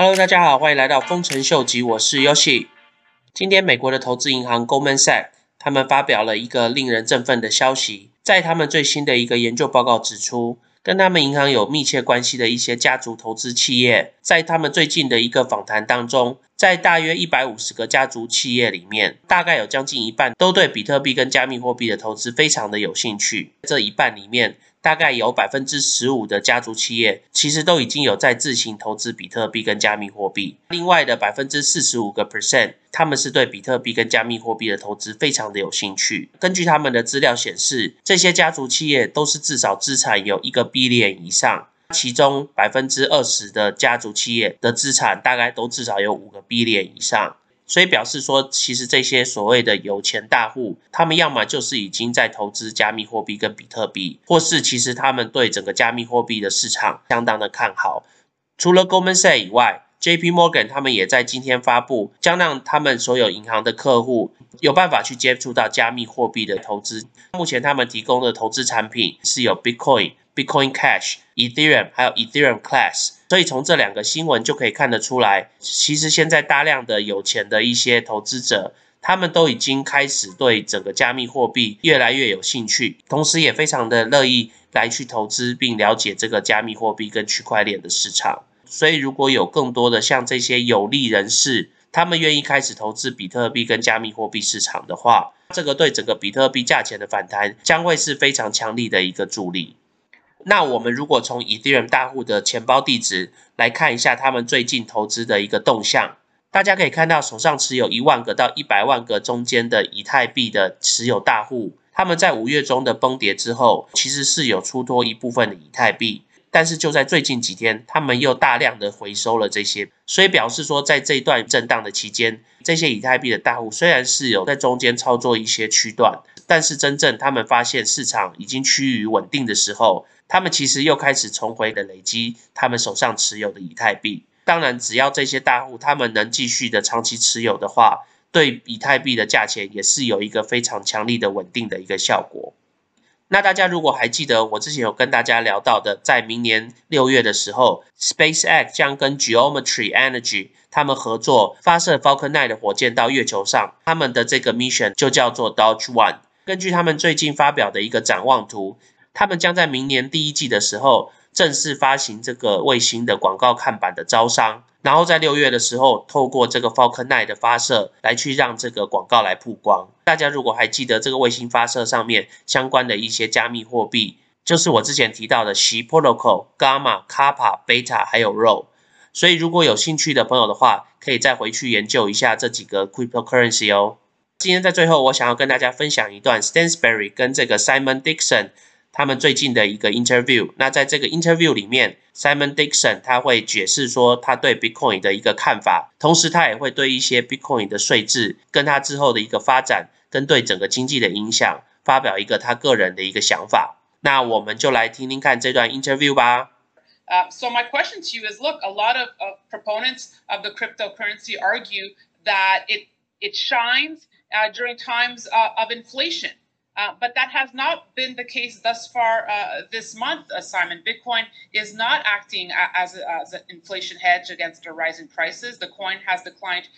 Hello，大家好，欢迎来到丰臣秀吉，我是 Yoshi。今天美国的投资银行 Goldman Sachs 他们发表了一个令人振奋的消息，在他们最新的一个研究报告指出。跟他们银行有密切关系的一些家族投资企业，在他们最近的一个访谈当中，在大约一百五十个家族企业里面，大概有将近一半都对比特币跟加密货币的投资非常的有兴趣。这一半里面。大概有百分之十五的家族企业，其实都已经有在自行投资比特币跟加密货币。另外的百分之四十五个 percent，他们是对比特币跟加密货币的投资非常的有兴趣。根据他们的资料显示，这些家族企业都是至少资产有一个 b 链以上，其中百分之二十的家族企业的资产大概都至少有五个 b 链以上。所以表示说，其实这些所谓的有钱大户，他们要么就是已经在投资加密货币跟比特币，或是其实他们对整个加密货币的市场相当的看好。除了 Goldman s a c 以外，J.P. Morgan 他们也在今天发布，将让他们所有银行的客户有办法去接触到加密货币的投资。目前他们提供的投资产品是有 Bitcoin。Bitcoin Cash、Ethereum 还有 Ethereum Class，所以从这两个新闻就可以看得出来，其实现在大量的有钱的一些投资者，他们都已经开始对整个加密货币越来越有兴趣，同时也非常的乐意来去投资并了解这个加密货币跟区块链的市场。所以如果有更多的像这些有利人士，他们愿意开始投资比特币跟加密货币市场的话，这个对整个比特币价钱的反弹将会是非常强力的一个助力。那我们如果从 Ethereum 大户的钱包地址来看一下他们最近投资的一个动向，大家可以看到手上持有一万个到一百万个中间的以太币的持有大户，他们在五月中的崩跌之后，其实是有出脱一部分的以太币，但是就在最近几天，他们又大量的回收了这些，所以表示说在这一段震荡的期间，这些以太币的大户虽然是有在中间操作一些区段，但是真正他们发现市场已经趋于稳定的时候。他们其实又开始重回的累积他们手上持有的以太币。当然，只要这些大户他们能继续的长期持有的话，对以太币的价钱也是有一个非常强力的稳定的一个效果。那大家如果还记得我之前有跟大家聊到的，在明年六月的时候，SpaceX 将跟 Geometry Energy 他们合作发射 Falcon 9的火箭到月球上，他们的这个 mission 就叫做 Dodge One。根据他们最近发表的一个展望图。他们将在明年第一季的时候正式发行这个卫星的广告看板的招商，然后在六月的时候透过这个 Falcon 9的发射来去让这个广告来曝光。大家如果还记得这个卫星发射上面相关的一些加密货币，就是我之前提到的 Xi Protocol、Gamma、Kappa、Beta 还有 Rho。所以如果有兴趣的朋友的话，可以再回去研究一下这几个 cryptocurrency 哦。今天在最后，我想要跟大家分享一段 Stansberry 跟这个 Simon Dixon。他们最近的一个 interview，那在这个 interview 里面，Simon Dixon 他会解释说他对 Bitcoin 的一个看法，同时他也会对一些 Bitcoin 的税制跟他之后的一个发展跟对整个经济的影响发表一个他个人的一个想法。那我们就来听听看这段 interview 吧。Uh, so my question to you is: Look, a lot of, of proponents of the cryptocurrency argue that it it shines uh, during times uh, of inflation. Uh, but that has not been the case thus far uh, this month, uh, Simon. Bitcoin is not acting as, a, as an inflation hedge against the rising prices. The coin has declined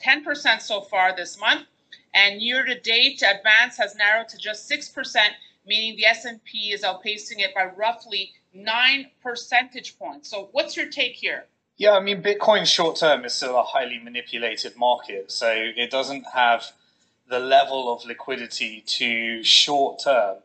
10% so far this month, and year to date, advance has narrowed to just 6%, meaning the S&P is outpacing it by roughly nine percentage points. So, what's your take here? Yeah, I mean, Bitcoin short term is still a highly manipulated market, so it doesn't have the level of liquidity to short term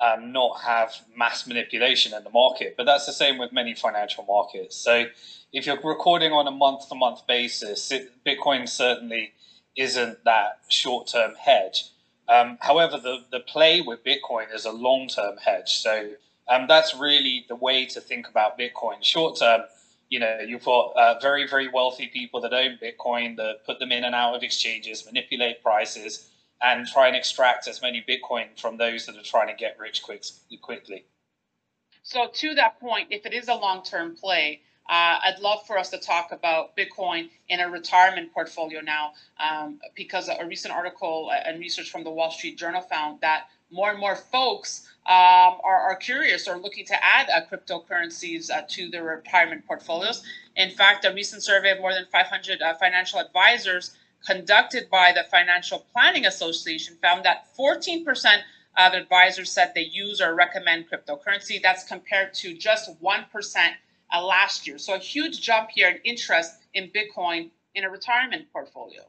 um, not have mass manipulation in the market. But that's the same with many financial markets. So if you're recording on a month to month basis, it, Bitcoin certainly isn't that short term hedge. Um, however, the, the play with Bitcoin is a long term hedge. So um, that's really the way to think about Bitcoin. Short term, you know, you've got uh, very, very wealthy people that own Bitcoin that put them in and out of exchanges, manipulate prices, and try and extract as many Bitcoin from those that are trying to get rich quick, quickly. So, to that point, if it is a long term play, uh, I'd love for us to talk about Bitcoin in a retirement portfolio now, um, because a recent article and research from the Wall Street Journal found that more and more folks um, are, are, curious or looking to add uh, cryptocurrencies uh, to their retirement portfolios. In fact, a recent survey of more than 500 uh, financial advisors conducted by the Financial Planning Association found that 14% of advisors said they use or recommend cryptocurrency. That's compared to just 1% uh, last year. So a huge jump here in interest in Bitcoin in a retirement portfolio.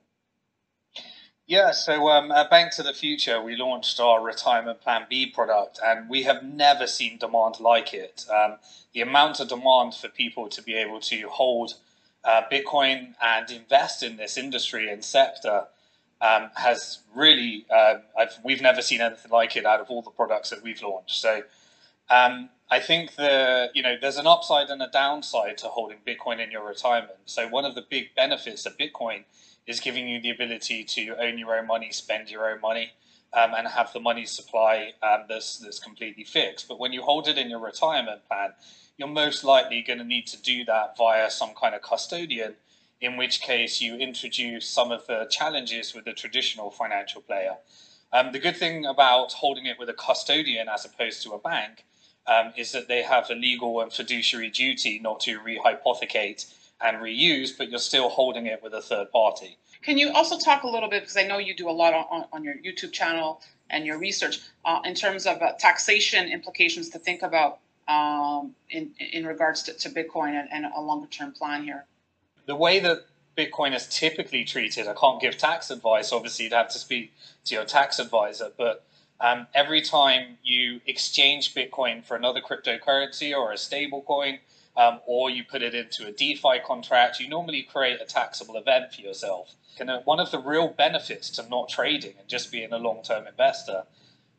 Yeah, so um, at Bank to the Future, we launched our Retirement Plan B product, and we have never seen demand like it. Um, the amount of demand for people to be able to hold uh, Bitcoin and invest in this industry and sector um, has really, uh, we've never seen anything like it out of all the products that we've launched. So um, I think the you know there's an upside and a downside to holding Bitcoin in your retirement. So one of the big benefits of Bitcoin is giving you the ability to own your own money, spend your own money, um, and have the money supply um, that's, that's completely fixed. But when you hold it in your retirement plan, you're most likely going to need to do that via some kind of custodian, in which case you introduce some of the challenges with the traditional financial player. Um, the good thing about holding it with a custodian as opposed to a bank um, is that they have a legal and fiduciary duty not to rehypothecate and reuse, but you're still holding it with a third party. Can you also talk a little bit, because I know you do a lot on, on your YouTube channel and your research, uh, in terms of uh, taxation implications to think about um, in, in regards to, to Bitcoin and, and a longer term plan here? The way that Bitcoin is typically treated, I can't give tax advice, obviously, you'd have to speak to your tax advisor, but um, every time you exchange Bitcoin for another cryptocurrency or a stable coin, um, or you put it into a DeFi contract, you normally create a taxable event for yourself. And uh, one of the real benefits to not trading and just being a long term investor,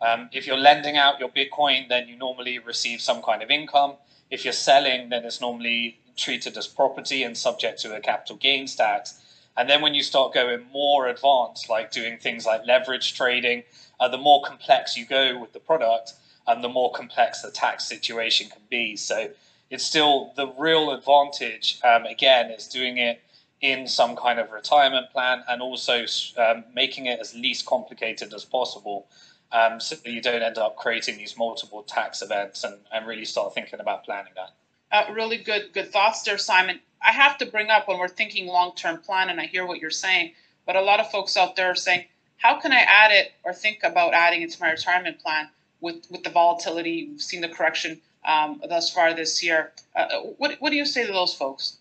um, if you're lending out your Bitcoin, then you normally receive some kind of income. If you're selling, then it's normally treated as property and subject to a capital gains tax. And then when you start going more advanced, like doing things like leverage trading, uh, the more complex you go with the product, and the more complex the tax situation can be. So it's still the real advantage, um, again, is doing it in some kind of retirement plan and also um, making it as least complicated as possible um, so that you don't end up creating these multiple tax events and, and really start thinking about planning that. Uh, really good good thoughts there, Simon. I have to bring up when we're thinking long term plan, and I hear what you're saying, but a lot of folks out there are saying, how can I add it or think about adding it to my retirement plan with, with the volatility? We've seen the correction um, thus far this year. Uh, what, what do you say to those folks?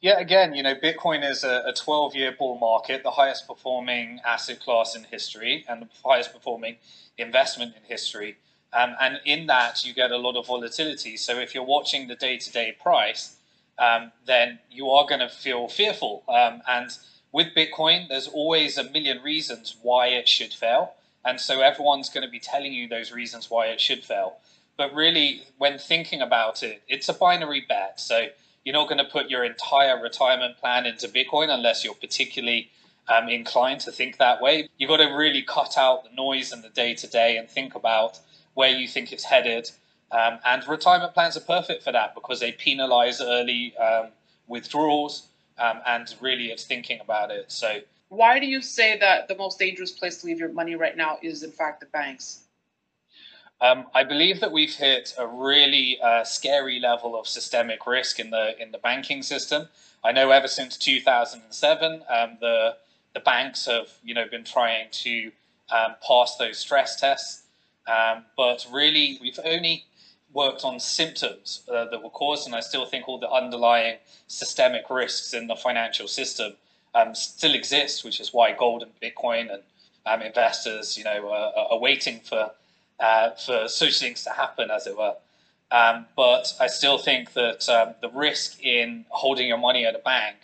Yeah, again, you know, Bitcoin is a 12 year bull market, the highest performing asset class in history and the highest performing investment in history. Um, and in that, you get a lot of volatility. So if you're watching the day to day price, um, then you are going to feel fearful. Um, and with Bitcoin, there's always a million reasons why it should fail. And so everyone's going to be telling you those reasons why it should fail. But really, when thinking about it, it's a binary bet. So you're not going to put your entire retirement plan into Bitcoin unless you're particularly um, inclined to think that way. You've got to really cut out the noise and the day to day and think about where you think it's headed. Um, and retirement plans are perfect for that because they penalize early um, withdrawals um, and really it's thinking about it. So, why do you say that the most dangerous place to leave your money right now is, in fact, the banks? Um, I believe that we've hit a really uh, scary level of systemic risk in the in the banking system. I know ever since 2007, um, the the banks have you know been trying to um, pass those stress tests, um, but really we've only worked on symptoms uh, that were caused, and I still think all the underlying systemic risks in the financial system um, still exists, which is why gold and Bitcoin and um, investors, you know, are, are waiting for uh, for such things to happen, as it were. Um, but I still think that um, the risk in holding your money at a bank,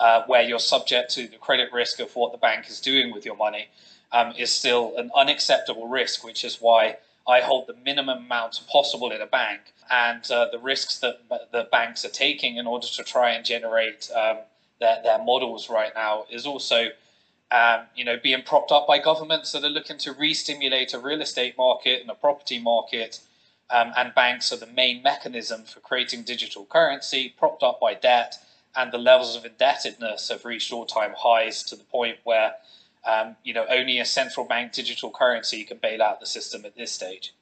uh, where you're subject to the credit risk of what the bank is doing with your money, um, is still an unacceptable risk, which is why I hold the minimum amount possible in a bank. And uh, the risks that the banks are taking in order to try and generate um, their, their models right now is also um, you know, being propped up by governments that are looking to re-stimulate a real estate market and a property market, um, and banks are the main mechanism for creating digital currency, propped up by debt, and the levels of indebtedness have reached all-time highs to the point where um, you know, only a central bank digital currency can bail out the system at this stage.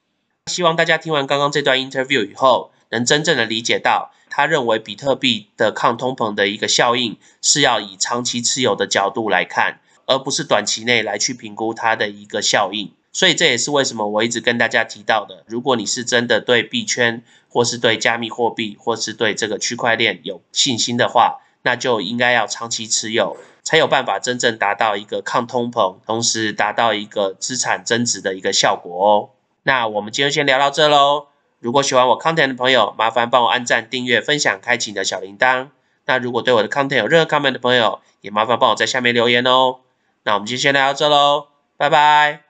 希望大家听完刚刚这段 interview 以后，能真正的理解到， 他认为比特币的抗通膨的一个效应是要以长期持有的角度来看，而不是短期内来去评估它的一个效应。所以这也是为什么我一直跟大家提到的，如果你是真的对币圈，或是对加密货币，或是对这个区块链有信心的话，那就应该要长期持有，才有办法真正达到一个抗通膨，同时达到一个资产增值的一个效果哦。那我们今天先聊到这喽。如果喜欢我 content 的朋友，麻烦帮我按赞、订阅、分享、开启你的小铃铛。那如果对我的 content 有任何 comment 的朋友，也麻烦帮我在下面留言哦。那我们今天先聊到这喽，拜拜。